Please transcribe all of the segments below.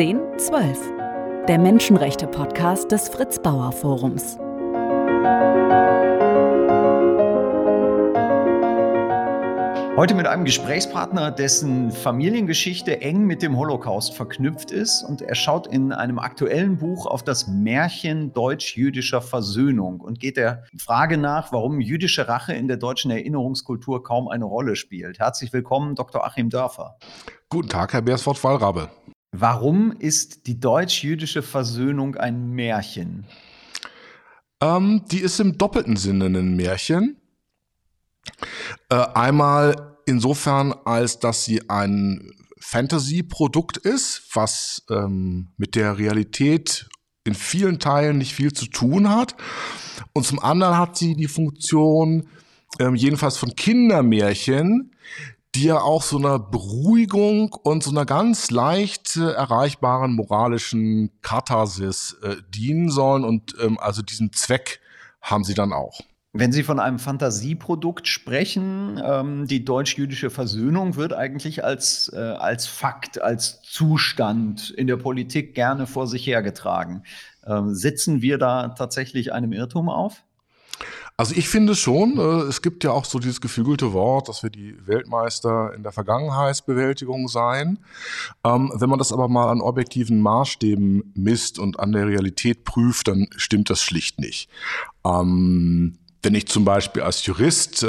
1012, der Menschenrechte-Podcast des Fritz Bauer Forums. Heute mit einem Gesprächspartner, dessen Familiengeschichte eng mit dem Holocaust verknüpft ist und er schaut in einem aktuellen Buch auf das Märchen deutsch-jüdischer Versöhnung und geht der Frage nach, warum jüdische Rache in der deutschen Erinnerungskultur kaum eine Rolle spielt. Herzlich willkommen, Dr. Achim Dörfer. Guten Tag, Herr Beersford-Wallrabe. Warum ist die deutsch-jüdische Versöhnung ein Märchen? Ähm, die ist im doppelten Sinne ein Märchen. Äh, einmal insofern, als dass sie ein Fantasy-Produkt ist, was ähm, mit der Realität in vielen Teilen nicht viel zu tun hat. Und zum anderen hat sie die Funktion, ähm, jedenfalls von Kindermärchen, die ja auch so einer Beruhigung und so einer ganz leicht äh, erreichbaren moralischen Katharsis äh, dienen sollen. Und ähm, also diesen Zweck haben sie dann auch. Wenn Sie von einem Fantasieprodukt sprechen, ähm, die deutsch-jüdische Versöhnung wird eigentlich als, äh, als Fakt, als Zustand in der Politik gerne vor sich hergetragen. Ähm, sitzen wir da tatsächlich einem Irrtum auf? Also ich finde schon, äh, es gibt ja auch so dieses geflügelte Wort, dass wir die Weltmeister in der Vergangenheitsbewältigung seien. Ähm, wenn man das aber mal an objektiven Maßstäben misst und an der Realität prüft, dann stimmt das schlicht nicht. Ähm, wenn ich zum Beispiel als Jurist, äh,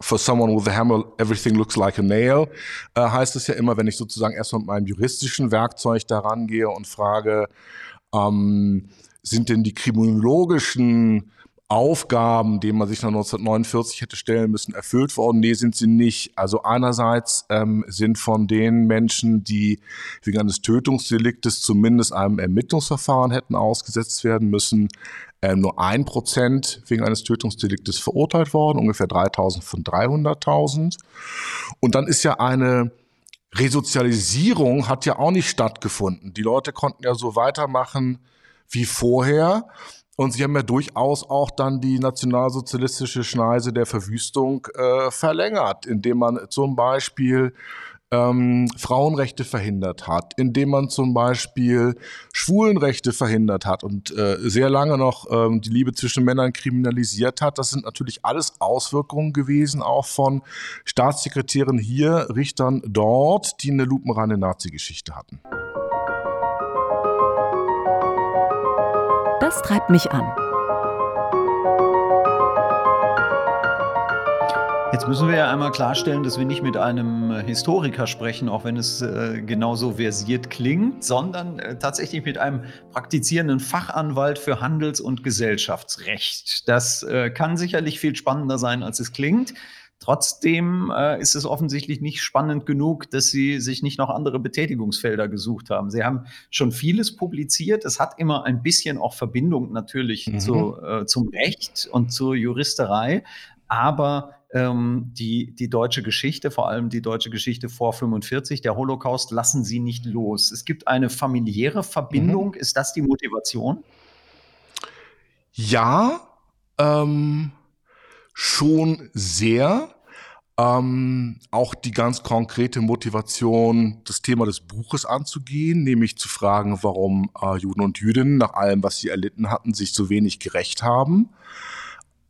for someone with a hammer, everything looks like a nail, äh, heißt es ja immer, wenn ich sozusagen erstmal mit meinem juristischen Werkzeug daran gehe und frage, ähm, sind denn die kriminologischen Aufgaben, denen man sich nach 1949 hätte stellen müssen, erfüllt worden? Nee, sind sie nicht. Also einerseits ähm, sind von den Menschen, die wegen eines Tötungsdeliktes zumindest einem Ermittlungsverfahren hätten ausgesetzt werden müssen, ähm, nur ein Prozent wegen eines Tötungsdeliktes verurteilt worden, ungefähr 3000 von 300.000. Und dann ist ja eine Resozialisierung hat ja auch nicht stattgefunden. Die Leute konnten ja so weitermachen wie vorher. Und sie haben ja durchaus auch dann die nationalsozialistische Schneise der Verwüstung äh, verlängert, indem man zum Beispiel ähm, Frauenrechte verhindert hat, indem man zum Beispiel Schwulenrechte verhindert hat und äh, sehr lange noch ähm, die Liebe zwischen Männern kriminalisiert hat. Das sind natürlich alles Auswirkungen gewesen, auch von Staatssekretären hier, Richtern dort, die eine lupenreine Nazi-Geschichte hatten. Das treibt mich an. Jetzt müssen wir ja einmal klarstellen, dass wir nicht mit einem Historiker sprechen, auch wenn es äh, genauso versiert klingt, sondern äh, tatsächlich mit einem praktizierenden Fachanwalt für Handels- und Gesellschaftsrecht. Das äh, kann sicherlich viel spannender sein, als es klingt. Trotzdem äh, ist es offensichtlich nicht spannend genug, dass Sie sich nicht noch andere Betätigungsfelder gesucht haben. Sie haben schon vieles publiziert. Es hat immer ein bisschen auch Verbindung natürlich mhm. zu, äh, zum Recht und zur Juristerei. Aber ähm, die, die deutsche Geschichte, vor allem die deutsche Geschichte vor 45, der Holocaust, lassen sie nicht los. Es gibt eine familiäre Verbindung. Mhm. Ist das die Motivation? Ja, ähm, schon sehr. Ähm, auch die ganz konkrete Motivation, das Thema des Buches anzugehen, nämlich zu fragen, warum äh, Juden und Jüdinnen nach allem, was sie erlitten hatten, sich so wenig gerecht haben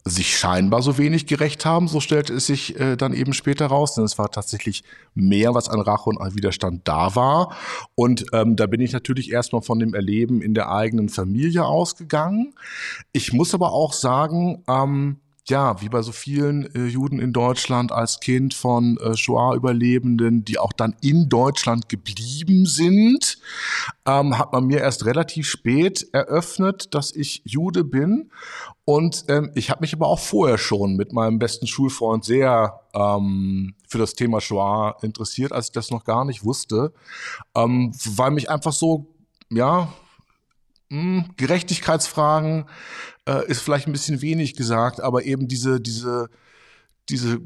sich scheinbar so wenig gerecht haben, so stellte es sich äh, dann eben später raus, denn es war tatsächlich mehr, was an Rache und an Widerstand da war. Und ähm, da bin ich natürlich erstmal von dem Erleben in der eigenen Familie ausgegangen. Ich muss aber auch sagen, ähm, ja, wie bei so vielen äh, Juden in Deutschland als Kind von äh, Shoah-Überlebenden, die auch dann in Deutschland geblieben sind, ähm, hat man mir erst relativ spät eröffnet, dass ich Jude bin. Und ähm, ich habe mich aber auch vorher schon mit meinem besten Schulfreund sehr ähm, für das Thema Shoah interessiert, als ich das noch gar nicht wusste, ähm, weil mich einfach so, ja, hm, Gerechtigkeitsfragen äh, ist vielleicht ein bisschen wenig gesagt, aber eben diese, diese, diese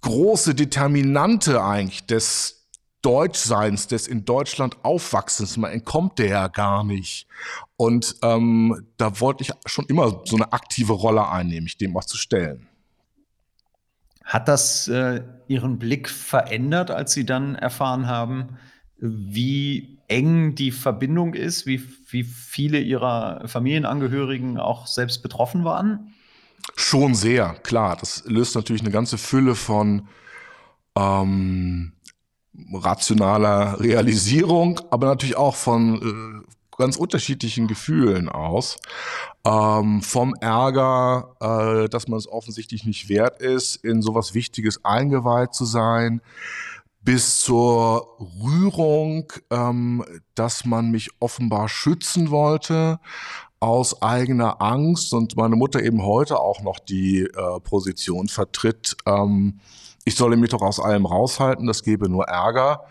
große Determinante eigentlich des Deutschseins, des in Deutschland Aufwachsens, man entkommt der ja gar nicht. Und ähm, da wollte ich schon immer so eine aktive Rolle einnehmen, mich dem auch zu stellen. Hat das äh, Ihren Blick verändert, als Sie dann erfahren haben, wie eng die Verbindung ist, wie, wie viele ihrer Familienangehörigen auch selbst betroffen waren? Schon sehr, klar. Das löst natürlich eine ganze Fülle von ähm, rationaler Realisierung, aber natürlich auch von äh, ganz unterschiedlichen Gefühlen aus. Ähm, vom Ärger, äh, dass man es offensichtlich nicht wert ist, in sowas Wichtiges eingeweiht zu sein, bis zur Rührung, ähm, dass man mich offenbar schützen wollte aus eigener Angst und meine Mutter eben heute auch noch die äh, Position vertritt, ähm, ich solle mich doch aus allem raushalten, das gebe nur Ärger.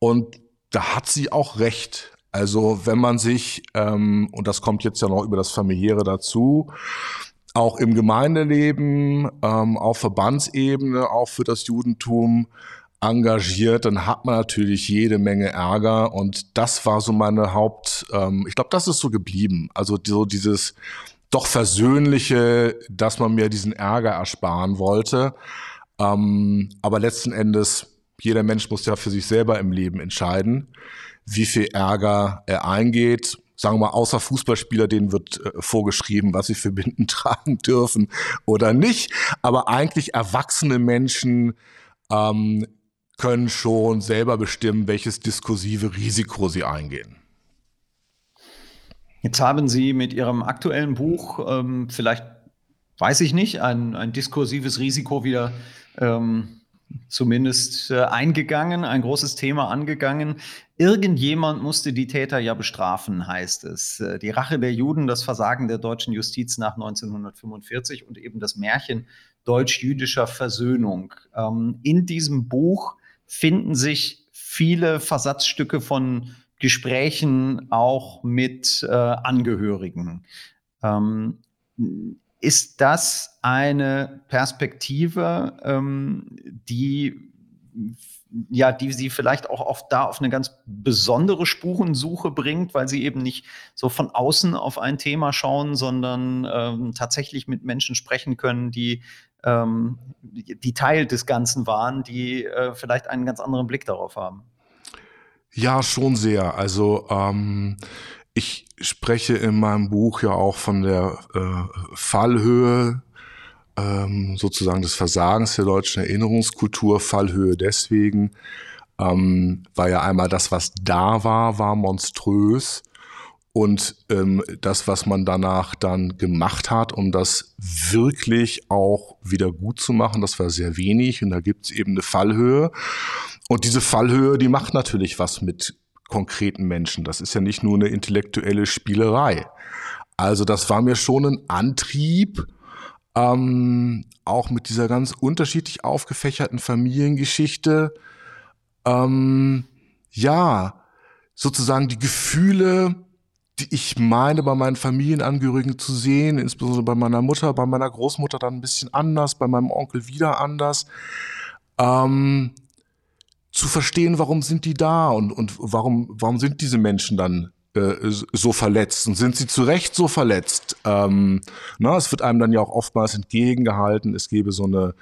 Und da hat sie auch recht. Also wenn man sich, ähm, und das kommt jetzt ja noch über das familiäre dazu, auch im Gemeindeleben, ähm, auf Verbandsebene, auch für das Judentum engagiert, dann hat man natürlich jede Menge Ärger und das war so meine Haupt, ähm, ich glaube, das ist so geblieben. Also so dieses doch versöhnliche, dass man mir diesen Ärger ersparen wollte. Ähm, aber letzten Endes, jeder Mensch muss ja für sich selber im Leben entscheiden, wie viel Ärger er eingeht. Sagen wir mal, außer Fußballspieler, denen wird äh, vorgeschrieben, was sie für Binden tragen dürfen oder nicht. Aber eigentlich erwachsene Menschen ähm, können schon selber bestimmen, welches diskursive Risiko sie eingehen. Jetzt haben Sie mit Ihrem aktuellen Buch ähm, vielleicht, weiß ich nicht, ein, ein diskursives Risiko wieder ähm, zumindest äh, eingegangen, ein großes Thema angegangen. Irgendjemand musste die Täter ja bestrafen, heißt es. Äh, die Rache der Juden, das Versagen der deutschen Justiz nach 1945 und eben das Märchen deutsch-jüdischer Versöhnung. Ähm, in diesem Buch finden sich viele Versatzstücke von Gesprächen auch mit äh, Angehörigen. Ähm, ist das eine Perspektive, ähm, die ja, die sie vielleicht auch oft da auf eine ganz besondere Spurensuche bringt, weil sie eben nicht so von außen auf ein Thema schauen, sondern ähm, tatsächlich mit Menschen sprechen können, die, ähm, die Teil des Ganzen waren, die äh, vielleicht einen ganz anderen Blick darauf haben. Ja, schon sehr. Also ähm, ich spreche in meinem Buch ja auch von der äh, Fallhöhe ähm, sozusagen des Versagens der deutschen Erinnerungskultur. Fallhöhe deswegen, ähm, weil ja einmal das, was da war, war monströs. Und ähm, das, was man danach dann gemacht hat, um das wirklich auch wieder gut zu machen, das war sehr wenig. Und da gibt es eben eine Fallhöhe. Und diese Fallhöhe, die macht natürlich was mit konkreten Menschen. Das ist ja nicht nur eine intellektuelle Spielerei. Also das war mir schon ein Antrieb, ähm, auch mit dieser ganz unterschiedlich aufgefächerten Familiengeschichte, ähm, ja, sozusagen die Gefühle, die ich meine, bei meinen Familienangehörigen zu sehen, insbesondere bei meiner Mutter, bei meiner Großmutter dann ein bisschen anders, bei meinem Onkel wieder anders. Ähm, zu verstehen, warum sind die da und, und warum, warum sind diese Menschen dann äh, so verletzt und sind sie zu Recht so verletzt? Ähm, na, es wird einem dann ja auch oftmals entgegengehalten, es gebe so eine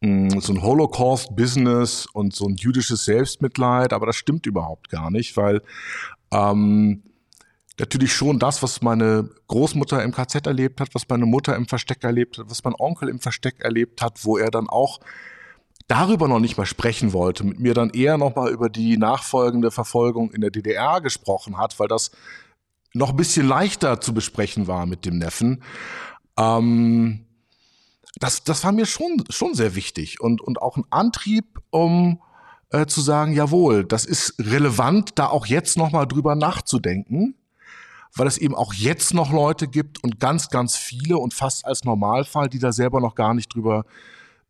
mm, so ein Holocaust-Business und so ein jüdisches Selbstmitleid, aber das stimmt überhaupt gar nicht, weil ähm, natürlich schon das, was meine Großmutter im KZ erlebt hat, was meine Mutter im Versteck erlebt hat, was mein Onkel im Versteck erlebt hat, wo er dann auch darüber noch nicht mal sprechen wollte, mit mir dann eher noch mal über die nachfolgende Verfolgung in der DDR gesprochen hat, weil das noch ein bisschen leichter zu besprechen war mit dem Neffen. Ähm, das, das war mir schon, schon sehr wichtig und, und auch ein Antrieb, um äh, zu sagen, jawohl, das ist relevant, da auch jetzt noch mal drüber nachzudenken, weil es eben auch jetzt noch Leute gibt und ganz, ganz viele und fast als Normalfall, die da selber noch gar nicht drüber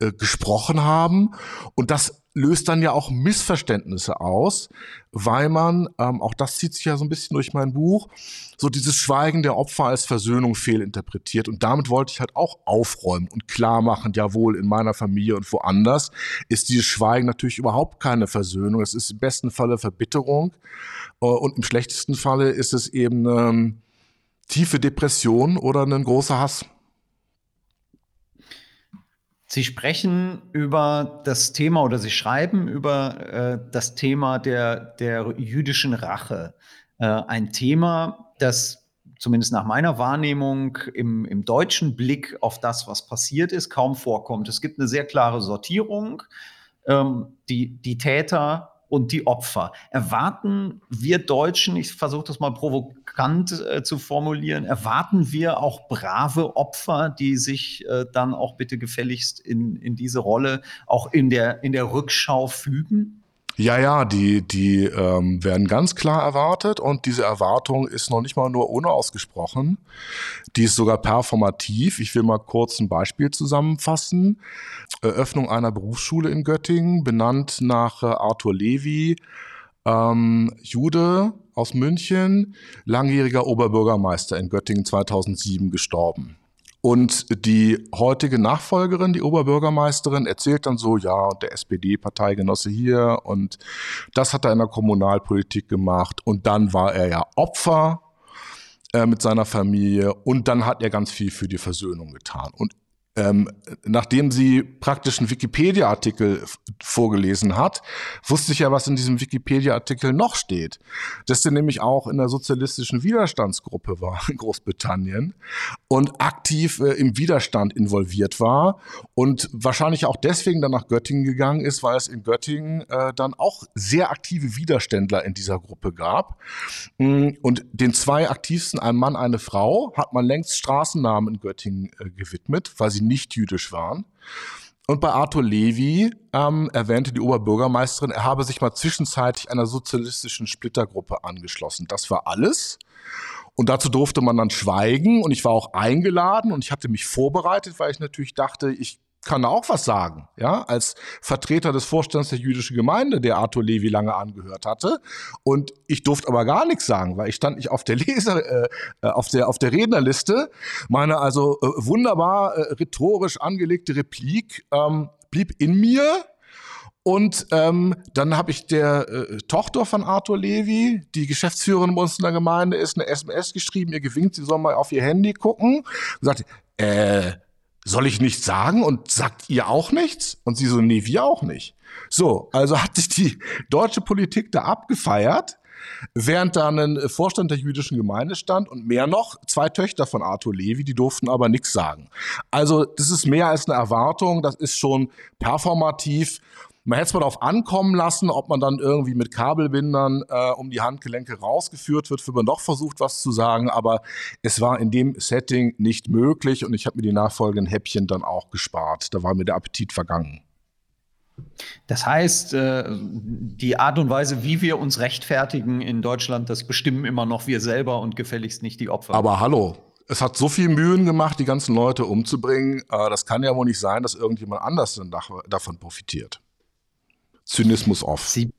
äh, gesprochen haben. Und das löst dann ja auch Missverständnisse aus, weil man, ähm, auch das zieht sich ja so ein bisschen durch mein Buch, so dieses Schweigen der Opfer als Versöhnung fehlinterpretiert. Und damit wollte ich halt auch aufräumen und klar machen, jawohl, in meiner Familie und woanders ist dieses Schweigen natürlich überhaupt keine Versöhnung. Es ist im besten Falle Verbitterung äh, und im schlechtesten Falle ist es eben eine ähm, tiefe Depression oder ein großer Hass. Sie sprechen über das Thema oder Sie schreiben über äh, das Thema der, der jüdischen Rache. Äh, ein Thema, das zumindest nach meiner Wahrnehmung im, im deutschen Blick auf das, was passiert ist, kaum vorkommt. Es gibt eine sehr klare Sortierung. Ähm, die, die Täter und die Opfer. Erwarten wir Deutschen, ich versuche das mal provokant äh, zu formulieren, erwarten wir auch brave Opfer, die sich äh, dann auch bitte gefälligst in, in diese Rolle auch in der, in der Rückschau fügen? Ja, ja, die, die ähm, werden ganz klar erwartet und diese Erwartung ist noch nicht mal nur unausgesprochen, die ist sogar performativ. Ich will mal kurz ein Beispiel zusammenfassen. Eröffnung einer Berufsschule in Göttingen, benannt nach äh, Arthur Levy, ähm, Jude aus München, langjähriger Oberbürgermeister in Göttingen 2007 gestorben. Und die heutige Nachfolgerin, die Oberbürgermeisterin, erzählt dann so, ja, der SPD-Parteigenosse hier und das hat er in der Kommunalpolitik gemacht und dann war er ja Opfer äh, mit seiner Familie und dann hat er ganz viel für die Versöhnung getan. Und ähm, nachdem sie praktisch einen Wikipedia-Artikel vorgelesen hat, wusste ich ja, was in diesem Wikipedia-Artikel noch steht. Dass sie nämlich auch in der sozialistischen Widerstandsgruppe war in Großbritannien und aktiv äh, im Widerstand involviert war und wahrscheinlich auch deswegen dann nach Göttingen gegangen ist, weil es in Göttingen äh, dann auch sehr aktive Widerständler in dieser Gruppe gab. Mm, und den zwei aktivsten, ein Mann, eine Frau, hat man längst Straßennamen in Göttingen äh, gewidmet, weil sie nicht jüdisch waren. Und bei Arthur Levy ähm, erwähnte die Oberbürgermeisterin, er habe sich mal zwischenzeitlich einer sozialistischen Splittergruppe angeschlossen. Das war alles. Und dazu durfte man dann schweigen und ich war auch eingeladen und ich hatte mich vorbereitet, weil ich natürlich dachte, ich kann auch was sagen, ja, als Vertreter des Vorstands der jüdischen Gemeinde, der Arthur Levi lange angehört hatte. Und ich durfte aber gar nichts sagen, weil ich stand nicht auf der Leser, äh, äh, auf der auf der Rednerliste. Meine also äh, wunderbar äh, rhetorisch angelegte Replik ähm, blieb in mir. Und ähm, dann habe ich der äh, Tochter von Arthur Levi, die Geschäftsführerin bei uns in der Gemeinde ist, eine SMS geschrieben, ihr gewinkt, sie soll mal auf ihr Handy gucken. Und sagte, äh, soll ich nichts sagen und sagt ihr auch nichts? Und sie so, nee, wir auch nicht. So, also hat sich die deutsche Politik da abgefeiert, während da ein Vorstand der jüdischen Gemeinde stand und mehr noch, zwei Töchter von Arthur Levi, die durften aber nichts sagen. Also das ist mehr als eine Erwartung, das ist schon performativ man hätte es mal darauf ankommen lassen, ob man dann irgendwie mit Kabelbindern äh, um die Handgelenke rausgeführt wird, wenn man doch versucht, was zu sagen. Aber es war in dem Setting nicht möglich und ich habe mir die nachfolgenden Häppchen dann auch gespart. Da war mir der Appetit vergangen. Das heißt, äh, die Art und Weise, wie wir uns rechtfertigen in Deutschland, das bestimmen immer noch wir selber und gefälligst nicht die Opfer. Aber hallo, es hat so viel Mühen gemacht, die ganzen Leute umzubringen. Äh, das kann ja wohl nicht sein, dass irgendjemand anders davon profitiert. Zynismus off. Sie,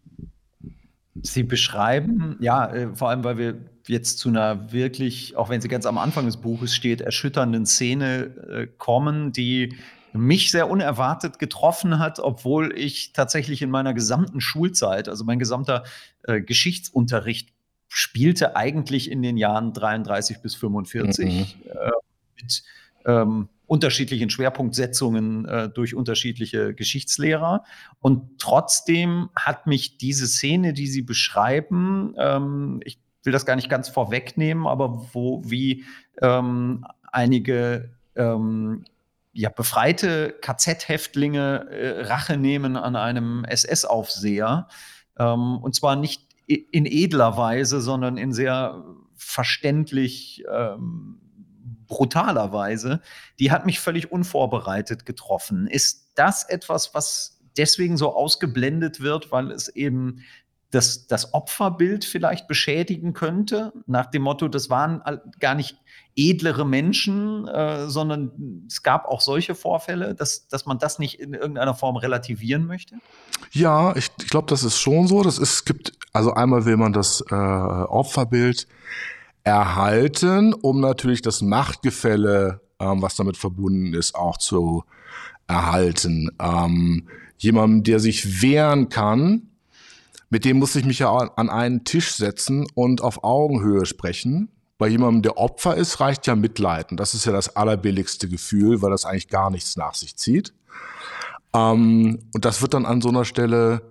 Sie beschreiben, ja, äh, vor allem, weil wir jetzt zu einer wirklich, auch wenn sie ganz am Anfang des Buches steht, erschütternden Szene äh, kommen, die mich sehr unerwartet getroffen hat, obwohl ich tatsächlich in meiner gesamten Schulzeit, also mein gesamter äh, Geschichtsunterricht spielte eigentlich in den Jahren 33 bis 45 mhm. äh, mit ähm, unterschiedlichen Schwerpunktsetzungen äh, durch unterschiedliche Geschichtslehrer. Und trotzdem hat mich diese Szene, die Sie beschreiben, ähm, ich will das gar nicht ganz vorwegnehmen, aber wo wie ähm, einige ähm, ja, befreite KZ-Häftlinge äh, Rache nehmen an einem SS-Aufseher. Ähm, und zwar nicht in edler Weise, sondern in sehr verständlich ähm, brutaler Weise, die hat mich völlig unvorbereitet getroffen. Ist das etwas, was deswegen so ausgeblendet wird, weil es eben das, das Opferbild vielleicht beschädigen könnte, nach dem Motto, das waren gar nicht edlere Menschen, äh, sondern es gab auch solche Vorfälle, dass, dass man das nicht in irgendeiner Form relativieren möchte? Ja, ich, ich glaube, das ist schon so. Das ist, es gibt, also einmal will man das äh, Opferbild erhalten, um natürlich das Machtgefälle, ähm, was damit verbunden ist, auch zu erhalten. Ähm, jemandem, der sich wehren kann, mit dem muss ich mich ja an einen Tisch setzen und auf Augenhöhe sprechen. bei jemandem, der Opfer ist, reicht ja Mitleid. Und das ist ja das allerbilligste Gefühl, weil das eigentlich gar nichts nach sich zieht. Ähm, und das wird dann an so einer Stelle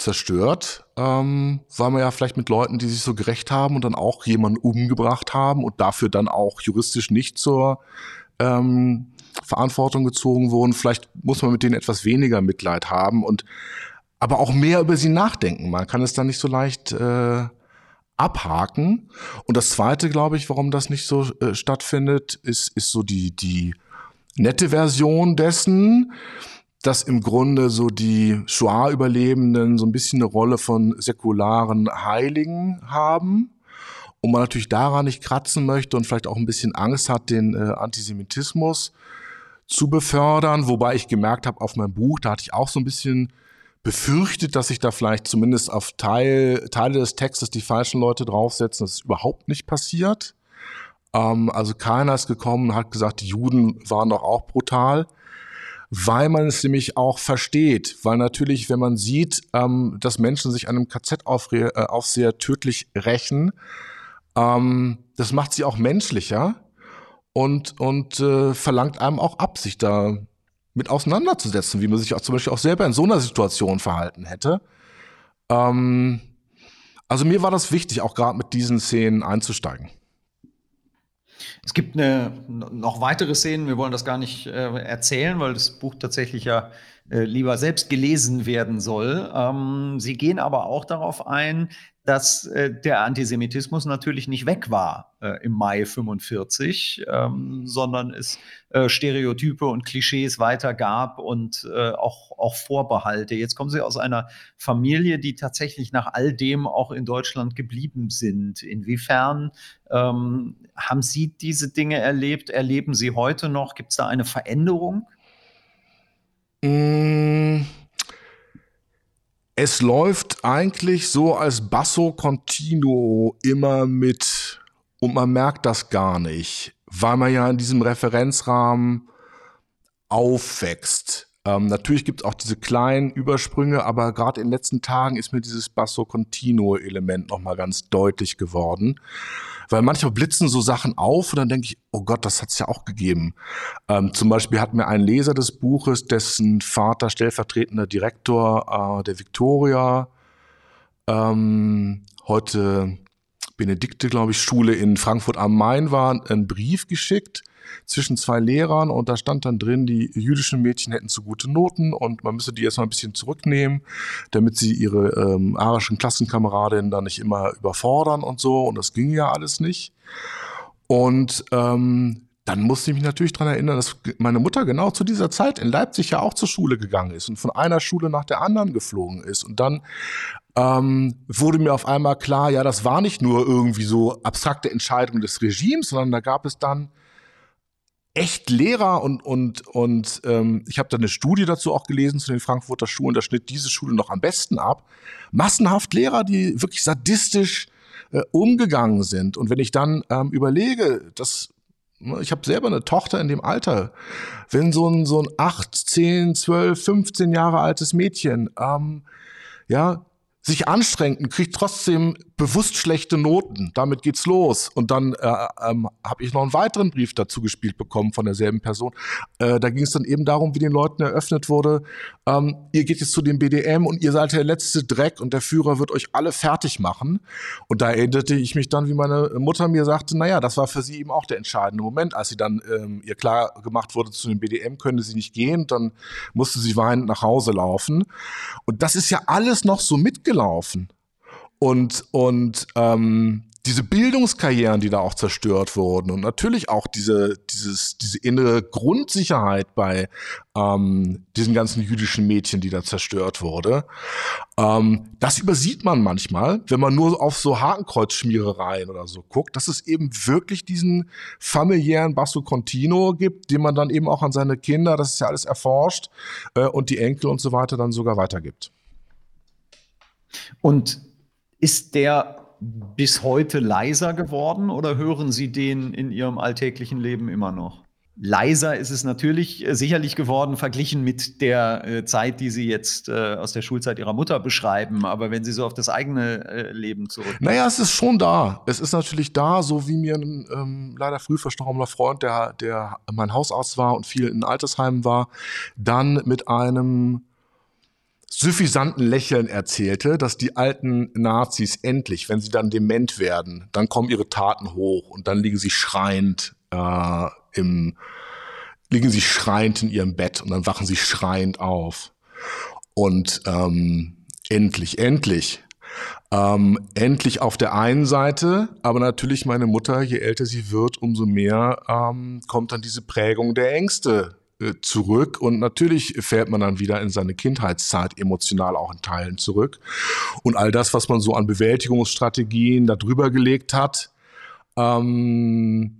zerstört, ähm, weil man ja vielleicht mit Leuten, die sich so gerecht haben und dann auch jemanden umgebracht haben und dafür dann auch juristisch nicht zur ähm, Verantwortung gezogen wurden. Vielleicht muss man mit denen etwas weniger Mitleid haben und aber auch mehr über sie nachdenken. Man kann es dann nicht so leicht äh, abhaken. Und das Zweite, glaube ich, warum das nicht so äh, stattfindet, ist, ist so die, die nette Version dessen, dass im Grunde so die Shoah-Überlebenden so ein bisschen eine Rolle von säkularen Heiligen haben und man natürlich daran nicht kratzen möchte und vielleicht auch ein bisschen Angst hat, den äh, Antisemitismus zu befördern, wobei ich gemerkt habe auf meinem Buch, da hatte ich auch so ein bisschen befürchtet, dass sich da vielleicht zumindest auf Teil, Teile des Textes die falschen Leute draufsetzen. Das ist überhaupt nicht passiert. Ähm, also keiner ist gekommen und hat gesagt, die Juden waren doch auch brutal, weil man es nämlich auch versteht. Weil natürlich, wenn man sieht, ähm, dass Menschen sich an einem KZ-Aufseher äh, tödlich rächen, ähm, das macht sie auch menschlicher und, und äh, verlangt einem auch ab, sich da mit auseinanderzusetzen, wie man sich auch zum Beispiel auch selber in so einer Situation verhalten hätte. Ähm, also mir war das wichtig, auch gerade mit diesen Szenen einzusteigen. Es gibt eine, noch weitere Szenen, wir wollen das gar nicht äh, erzählen, weil das Buch tatsächlich ja äh, lieber selbst gelesen werden soll. Ähm, sie gehen aber auch darauf ein, dass äh, der Antisemitismus natürlich nicht weg war äh, im Mai 45, ähm, sondern es äh, Stereotype und Klischees weiter gab und äh, auch, auch Vorbehalte. Jetzt kommen Sie aus einer Familie, die tatsächlich nach all dem auch in Deutschland geblieben sind. Inwiefern ähm, haben Sie diese Dinge erlebt? Erleben Sie heute noch? Gibt es da eine Veränderung? Mmh es läuft eigentlich so als Basso Continuo immer mit und man merkt das gar nicht, weil man ja in diesem Referenzrahmen aufwächst. Ähm, natürlich gibt es auch diese kleinen Übersprünge, aber gerade in den letzten Tagen ist mir dieses Basso Continuo Element nochmal ganz deutlich geworden. Weil manchmal blitzen so Sachen auf und dann denke ich, oh Gott, das hat es ja auch gegeben. Ähm, zum Beispiel hat mir ein Leser des Buches, dessen Vater stellvertretender Direktor äh, der Victoria, ähm, heute Benedikte, glaube ich, Schule in Frankfurt am Main war, einen Brief geschickt zwischen zwei Lehrern und da stand dann drin, die jüdischen Mädchen hätten zu gute Noten und man müsse die erstmal ein bisschen zurücknehmen, damit sie ihre ähm, arischen Klassenkameradinnen dann nicht immer überfordern und so und das ging ja alles nicht. Und ähm, dann musste ich mich natürlich daran erinnern, dass meine Mutter genau zu dieser Zeit in Leipzig ja auch zur Schule gegangen ist und von einer Schule nach der anderen geflogen ist. Und dann ähm, wurde mir auf einmal klar, ja, das war nicht nur irgendwie so abstrakte Entscheidung des Regimes, sondern da gab es dann echt Lehrer und, und, und ähm, ich habe da eine Studie dazu auch gelesen zu den Frankfurter Schulen, da schnitt diese Schule noch am besten ab. Massenhaft Lehrer, die wirklich sadistisch äh, umgegangen sind. Und wenn ich dann ähm, überlege, dass ne, ich habe selber eine Tochter in dem Alter, wenn so ein, so ein 8, 10, 12, 15 Jahre altes Mädchen ähm, ja, sich anstrengt und kriegt trotzdem bewusst schlechte Noten. Damit geht's los. Und dann äh, ähm, habe ich noch einen weiteren Brief dazu gespielt bekommen von derselben Person. Äh, da ging es dann eben darum, wie den Leuten eröffnet wurde, ähm, ihr geht jetzt zu dem BDM und ihr seid der letzte Dreck und der Führer wird euch alle fertig machen. Und da erinnerte ich mich dann, wie meine Mutter mir sagte, naja, das war für sie eben auch der entscheidende Moment, als sie dann ähm, ihr klar gemacht wurde, zu dem BDM könnte sie nicht gehen. Dann musste sie weinend nach Hause laufen. Und das ist ja alles noch so mitgelaufen. Und, und ähm, diese Bildungskarrieren, die da auch zerstört wurden und natürlich auch diese, dieses, diese innere Grundsicherheit bei ähm, diesen ganzen jüdischen Mädchen, die da zerstört wurde, ähm, das übersieht man manchmal, wenn man nur auf so Hakenkreuzschmierereien oder so guckt, dass es eben wirklich diesen familiären Basso Continuo gibt, den man dann eben auch an seine Kinder, das ist ja alles erforscht, äh, und die Enkel und so weiter dann sogar weitergibt. Und ist der bis heute leiser geworden oder hören Sie den in Ihrem alltäglichen Leben immer noch? leiser ist es natürlich äh, sicherlich geworden, verglichen mit der äh, Zeit, die Sie jetzt äh, aus der Schulzeit Ihrer Mutter beschreiben. Aber wenn Sie so auf das eigene Leben zurück. Naja, es ist schon da. Es ist natürlich da, so wie mir ein ähm, leider früh verstorbener Freund, der, der mein Hausarzt war und viel in Altersheimen war, dann mit einem suffisanten Lächeln erzählte, dass die alten Nazis endlich, wenn sie dann dement werden, dann kommen ihre Taten hoch und dann liegen sie schreiend äh, im liegen sie schreiend in ihrem Bett und dann wachen sie schreiend auf. Und ähm, endlich, endlich. Ähm, endlich auf der einen Seite, aber natürlich meine Mutter, je älter sie wird, umso mehr ähm, kommt dann diese Prägung der Ängste zurück und natürlich fährt man dann wieder in seine Kindheitszeit emotional auch in Teilen zurück. Und all das, was man so an Bewältigungsstrategien da drüber gelegt hat, ähm,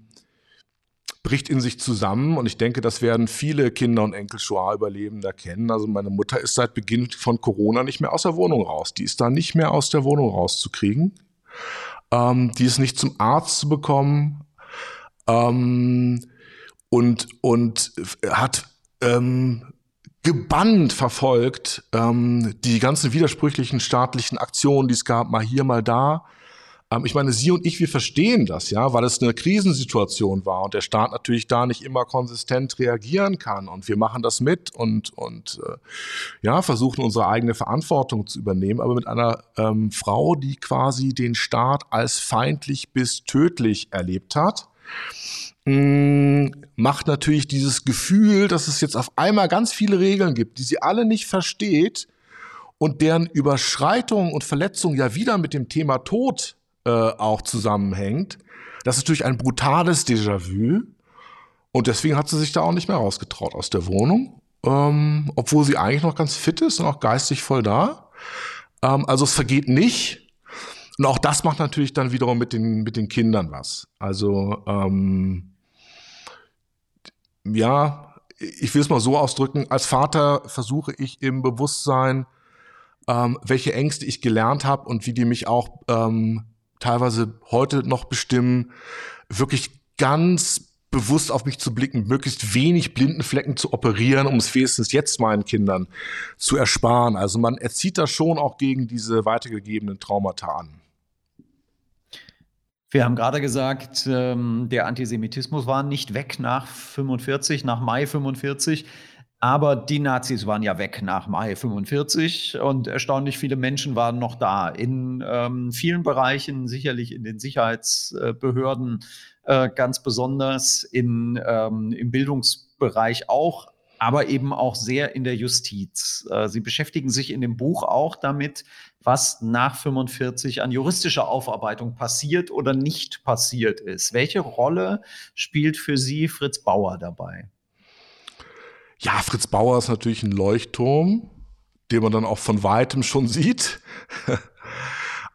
bricht in sich zusammen und ich denke, das werden viele Kinder und Enkel Shoah-Überlebender kennen. Also meine Mutter ist seit Beginn von Corona nicht mehr aus der Wohnung raus. Die ist da nicht mehr aus der Wohnung rauszukriegen. Ähm, die ist nicht zum Arzt zu bekommen ähm, und, und hat ähm, gebannt verfolgt ähm, die ganzen widersprüchlichen staatlichen Aktionen, die es gab, mal hier, mal da. Ähm, ich meine, Sie und ich, wir verstehen das, ja, weil es eine Krisensituation war und der Staat natürlich da nicht immer konsistent reagieren kann. Und wir machen das mit und, und äh, ja, versuchen unsere eigene Verantwortung zu übernehmen, aber mit einer ähm, Frau, die quasi den Staat als feindlich bis tödlich erlebt hat mm, macht natürlich dieses Gefühl, dass es jetzt auf einmal ganz viele Regeln gibt, die sie alle nicht versteht und deren Überschreitung und Verletzung ja wieder mit dem Thema Tod äh, auch zusammenhängt. Das ist natürlich ein brutales Déjà-vu. Und deswegen hat sie sich da auch nicht mehr rausgetraut aus der Wohnung, ähm, obwohl sie eigentlich noch ganz fit ist und auch geistig voll da. Ähm, also es vergeht nicht. Und auch das macht natürlich dann wiederum mit den, mit den Kindern was. Also ähm, ja, ich will es mal so ausdrücken, als Vater versuche ich im Bewusstsein, ähm, welche Ängste ich gelernt habe und wie die mich auch ähm, teilweise heute noch bestimmen, wirklich ganz bewusst auf mich zu blicken, möglichst wenig blinden Flecken zu operieren, um es wenigstens jetzt meinen Kindern zu ersparen. Also man erzieht da schon auch gegen diese weitergegebenen Traumata an. Wir haben gerade gesagt, ähm, der Antisemitismus war nicht weg nach 45, nach Mai 45. Aber die Nazis waren ja weg nach Mai 45 und erstaunlich viele Menschen waren noch da. In ähm, vielen Bereichen, sicherlich in den Sicherheitsbehörden äh, ganz besonders, in, ähm, im Bildungsbereich auch, aber eben auch sehr in der Justiz. Äh, Sie beschäftigen sich in dem Buch auch damit, was nach 45 an juristischer Aufarbeitung passiert oder nicht passiert ist. Welche Rolle spielt für Sie Fritz Bauer dabei? Ja, Fritz Bauer ist natürlich ein Leuchtturm, den man dann auch von weitem schon sieht.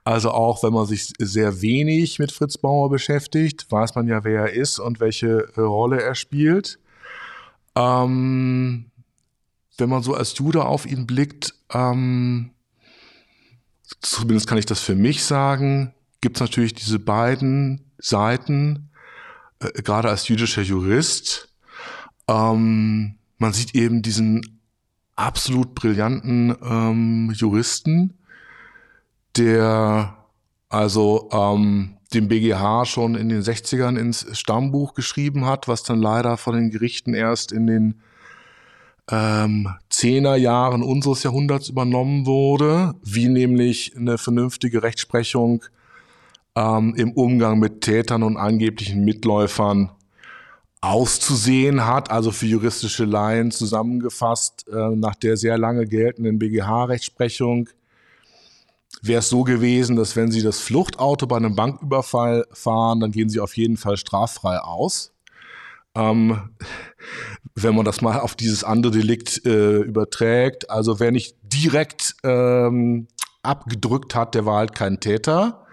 Also auch wenn man sich sehr wenig mit Fritz Bauer beschäftigt, weiß man ja, wer er ist und welche äh, Rolle er spielt. Ähm, wenn man so als Jude auf ihn blickt, ähm, zumindest kann ich das für mich sagen, gibt es natürlich diese beiden Seiten, äh, gerade als jüdischer Jurist. Ähm, man sieht eben diesen absolut brillanten ähm, Juristen, der also ähm, dem BGH schon in den 60ern ins Stammbuch geschrieben hat, was dann leider von den Gerichten erst in den ähm, Jahren unseres Jahrhunderts übernommen wurde, wie nämlich eine vernünftige Rechtsprechung ähm, im Umgang mit Tätern und angeblichen Mitläufern auszusehen hat, also für juristische Laien zusammengefasst, äh, nach der sehr lange geltenden BGH-Rechtsprechung wäre es so gewesen, dass wenn Sie das Fluchtauto bei einem Banküberfall fahren, dann gehen Sie auf jeden Fall straffrei aus. Ähm, wenn man das mal auf dieses andere Delikt äh, überträgt, also wer nicht direkt ähm, abgedrückt hat, der war halt kein Täter.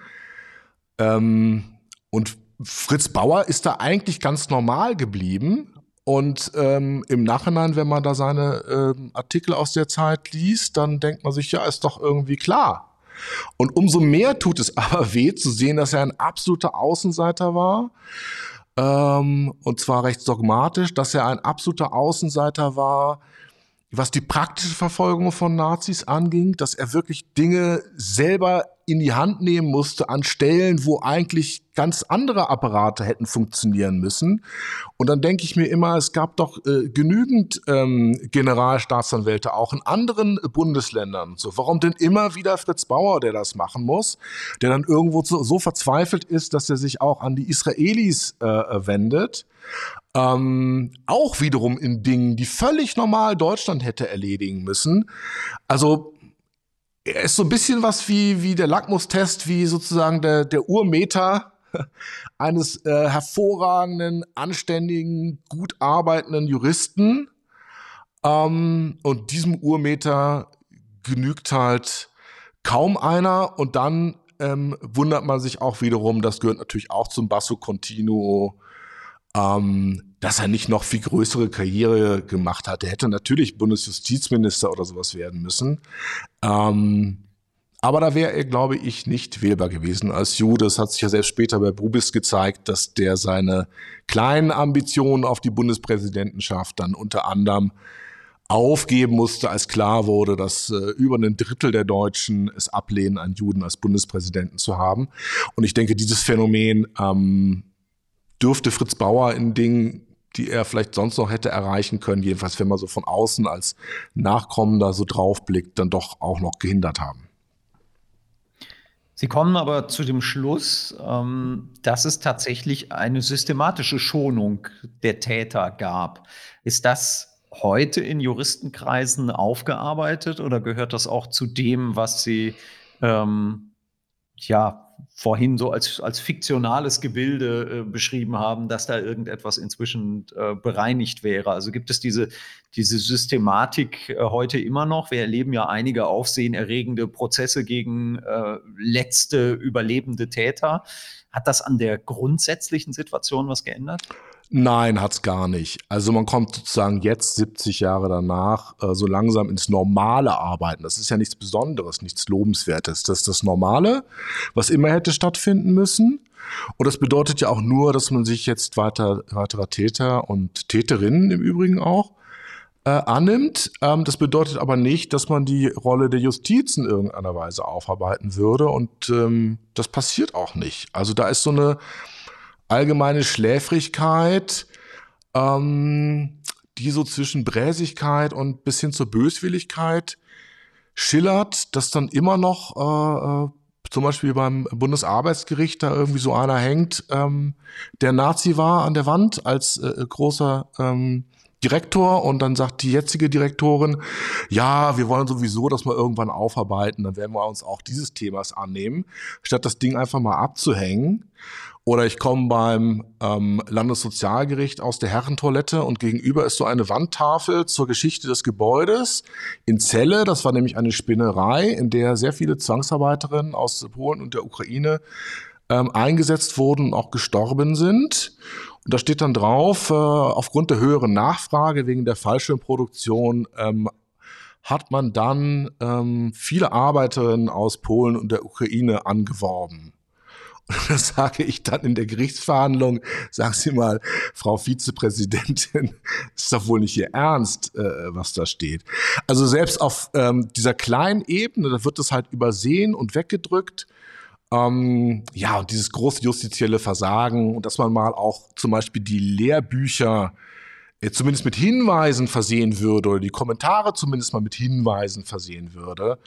Ähm, und Fritz Bauer ist da eigentlich ganz normal geblieben. Und ähm, im Nachhinein, wenn man da seine ähm, Artikel aus der Zeit liest, dann denkt man sich, ja, ist doch irgendwie klar. Und umso mehr tut es aber weh zu sehen, dass er ein absoluter Außenseiter war, ähm, und zwar recht dogmatisch, dass er ein absoluter Außenseiter war, was die praktische Verfolgung von Nazis anging, dass er wirklich Dinge selber in die Hand nehmen musste an Stellen, wo eigentlich ganz andere Apparate hätten funktionieren müssen. Und dann denke ich mir immer, es gab doch äh, genügend ähm, Generalstaatsanwälte auch in anderen Bundesländern. So, warum denn immer wieder Fritz Bauer, der das machen muss, der dann irgendwo so, so verzweifelt ist, dass er sich auch an die Israelis äh, wendet? Ähm, auch wiederum in Dingen, die völlig normal Deutschland hätte erledigen müssen. Also er ist so ein bisschen was wie, wie der Lackmustest, wie sozusagen der, der Urmeter eines äh, hervorragenden, anständigen, gut arbeitenden Juristen. Ähm, und diesem Urmeter genügt halt kaum einer. Und dann ähm, wundert man sich auch wiederum, das gehört natürlich auch zum Basso Continuo, ähm, dass er nicht noch viel größere Karriere gemacht hat. Er hätte natürlich Bundesjustizminister oder sowas werden müssen. Ähm, aber da wäre er, glaube ich, nicht wählbar gewesen als Jude. Das hat sich ja selbst später bei Brubis gezeigt, dass der seine kleinen Ambitionen auf die Bundespräsidentenschaft dann unter anderem aufgeben musste, als klar wurde, dass äh, über ein Drittel der Deutschen es ablehnen, einen Juden als Bundespräsidenten zu haben. Und ich denke, dieses Phänomen ähm, dürfte Fritz Bauer in Dingen, die er vielleicht sonst noch hätte erreichen können, jedenfalls wenn man so von außen als Nachkommender so draufblickt, dann doch auch noch gehindert haben. Sie kommen aber zu dem Schluss, ähm, dass es tatsächlich eine systematische Schonung der Täter gab. Ist das heute in Juristenkreisen aufgearbeitet oder gehört das auch zu dem, was Sie ähm, ja vorhin so als, als fiktionales Gebilde äh, beschrieben haben, dass da irgendetwas inzwischen äh, bereinigt wäre. Also gibt es diese, diese Systematik äh, heute immer noch? Wir erleben ja einige aufsehenerregende Prozesse gegen äh, letzte überlebende Täter. Hat das an der grundsätzlichen Situation was geändert? Nein, hat's gar nicht. Also man kommt sozusagen jetzt 70 Jahre danach äh, so langsam ins normale Arbeiten. Das ist ja nichts Besonderes, nichts Lobenswertes. Das ist das Normale, was immer hätte stattfinden müssen. Und das bedeutet ja auch nur, dass man sich jetzt weiter, weiterer Täter und Täterinnen im Übrigen auch äh, annimmt. Ähm, das bedeutet aber nicht, dass man die Rolle der Justiz in irgendeiner Weise aufarbeiten würde. Und ähm, das passiert auch nicht. Also da ist so eine allgemeine Schläfrigkeit, ähm, die so zwischen Bräsigkeit und bis hin zur Böswilligkeit schillert, dass dann immer noch äh, äh, zum Beispiel beim Bundesarbeitsgericht da irgendwie so einer hängt, ähm, der Nazi war an der Wand als äh, großer ähm, Direktor und dann sagt die jetzige Direktorin, ja, wir wollen sowieso das mal irgendwann aufarbeiten, dann werden wir uns auch dieses Themas annehmen, statt das Ding einfach mal abzuhängen. Oder ich komme beim ähm, Landessozialgericht aus der Herrentoilette und gegenüber ist so eine Wandtafel zur Geschichte des Gebäudes in Celle. Das war nämlich eine Spinnerei, in der sehr viele Zwangsarbeiterinnen aus Polen und der Ukraine ähm, eingesetzt wurden und auch gestorben sind. Und da steht dann drauf, äh, aufgrund der höheren Nachfrage wegen der Fallschirmproduktion ähm, hat man dann ähm, viele Arbeiterinnen aus Polen und der Ukraine angeworben. Und das sage ich dann in der Gerichtsverhandlung, sagen Sie mal, Frau Vizepräsidentin, ist doch wohl nicht Ihr Ernst, äh, was da steht. Also selbst auf ähm, dieser kleinen Ebene, da wird es halt übersehen und weggedrückt. Ähm, ja, und dieses große justizielle Versagen und dass man mal auch zum Beispiel die Lehrbücher äh, zumindest mit Hinweisen versehen würde oder die Kommentare zumindest mal mit Hinweisen versehen würde.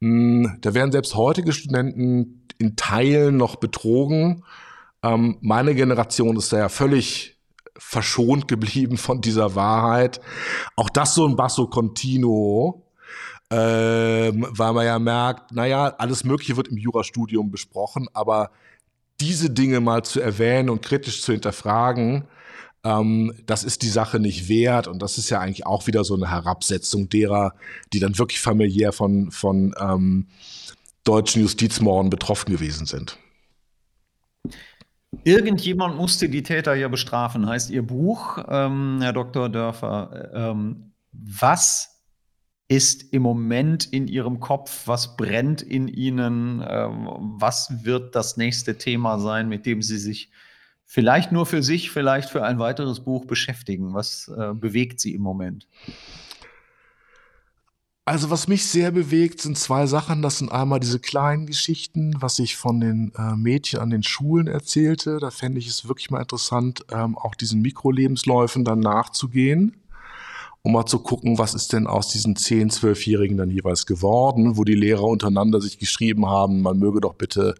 Hm, da werden selbst heutige Studenten in Teilen noch betrogen. Ähm, meine Generation ist da ja völlig verschont geblieben von dieser Wahrheit. Auch das so ein Basso Continuo, ähm, weil man ja merkt, naja, alles Mögliche wird im Jurastudium besprochen, aber diese Dinge mal zu erwähnen und kritisch zu hinterfragen, ähm, das ist die Sache nicht wert. Und das ist ja eigentlich auch wieder so eine Herabsetzung derer, die dann wirklich familiär von, von ähm, deutschen Justizmorden betroffen gewesen sind. Irgendjemand musste die Täter ja bestrafen, heißt Ihr Buch, ähm, Herr Dr. Dörfer. Ähm, was ist im Moment in Ihrem Kopf? Was brennt in Ihnen? Ähm, was wird das nächste Thema sein, mit dem Sie sich vielleicht nur für sich, vielleicht für ein weiteres Buch beschäftigen? Was äh, bewegt Sie im Moment? Also was mich sehr bewegt, sind zwei Sachen. Das sind einmal diese kleinen Geschichten, was ich von den äh, Mädchen an den Schulen erzählte. Da fände ich es wirklich mal interessant, ähm, auch diesen Mikrolebensläufen dann nachzugehen, um mal zu gucken, was ist denn aus diesen 10-, 12-Jährigen dann jeweils geworden, wo die Lehrer untereinander sich geschrieben haben, man möge doch bitte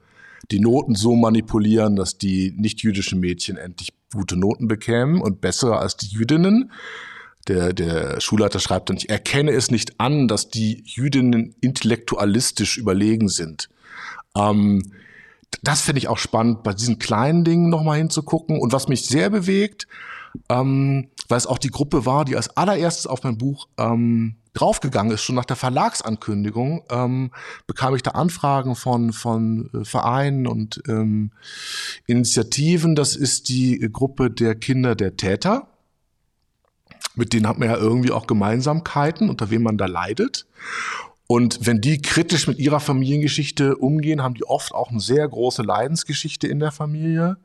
die Noten so manipulieren, dass die nicht-jüdischen Mädchen endlich gute Noten bekämen und bessere als die Jüdinnen der, der Schulleiter schreibt dann, ich erkenne es nicht an, dass die Jüdinnen intellektualistisch überlegen sind. Ähm, das finde ich auch spannend, bei diesen kleinen Dingen nochmal hinzugucken. Und was mich sehr bewegt, ähm, weil es auch die Gruppe war, die als allererstes auf mein Buch ähm, draufgegangen ist, schon nach der Verlagsankündigung, ähm, bekam ich da Anfragen von, von äh, Vereinen und ähm, Initiativen. Das ist die Gruppe der Kinder der Täter mit denen hat man ja irgendwie auch Gemeinsamkeiten, unter wem man da leidet. Und wenn die kritisch mit ihrer Familiengeschichte umgehen, haben die oft auch eine sehr große Leidensgeschichte in der Familie.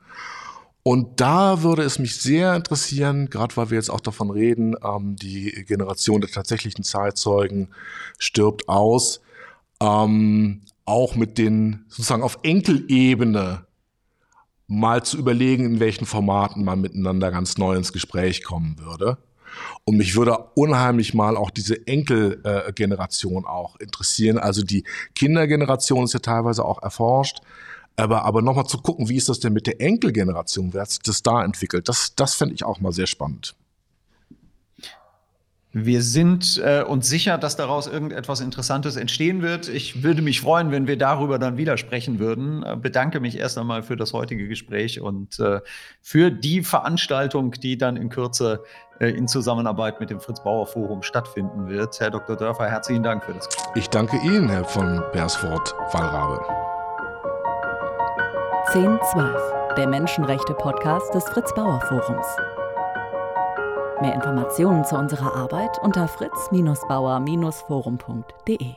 Und da würde es mich sehr interessieren, gerade weil wir jetzt auch davon reden, ähm, die Generation der tatsächlichen Zeitzeugen stirbt aus, ähm, auch mit den sozusagen auf Enkelebene mal zu überlegen, in welchen Formaten man miteinander ganz neu ins Gespräch kommen würde. Und mich würde unheimlich mal auch diese Enkelgeneration auch interessieren. Also die Kindergeneration ist ja teilweise auch erforscht. Aber, aber nochmal zu gucken, wie ist das denn mit der Enkelgeneration? Wer hat sich das da entwickelt? Das, das fände ich auch mal sehr spannend. Wir sind äh, uns sicher, dass daraus irgendetwas Interessantes entstehen wird. Ich würde mich freuen, wenn wir darüber dann wieder sprechen würden. Äh, bedanke mich erst einmal für das heutige Gespräch und äh, für die Veranstaltung, die dann in Kürze äh, in Zusammenarbeit mit dem Fritz Bauer Forum stattfinden wird. Herr Dr. Dörfer, herzlichen Dank für das Gespräch. Ich danke Ihnen, Herr von Bersford Wallrabe. 1012, der Menschenrechte-Podcast des Fritz Bauer Forums. Mehr Informationen zu unserer Arbeit unter fritz-bauer-forum.de.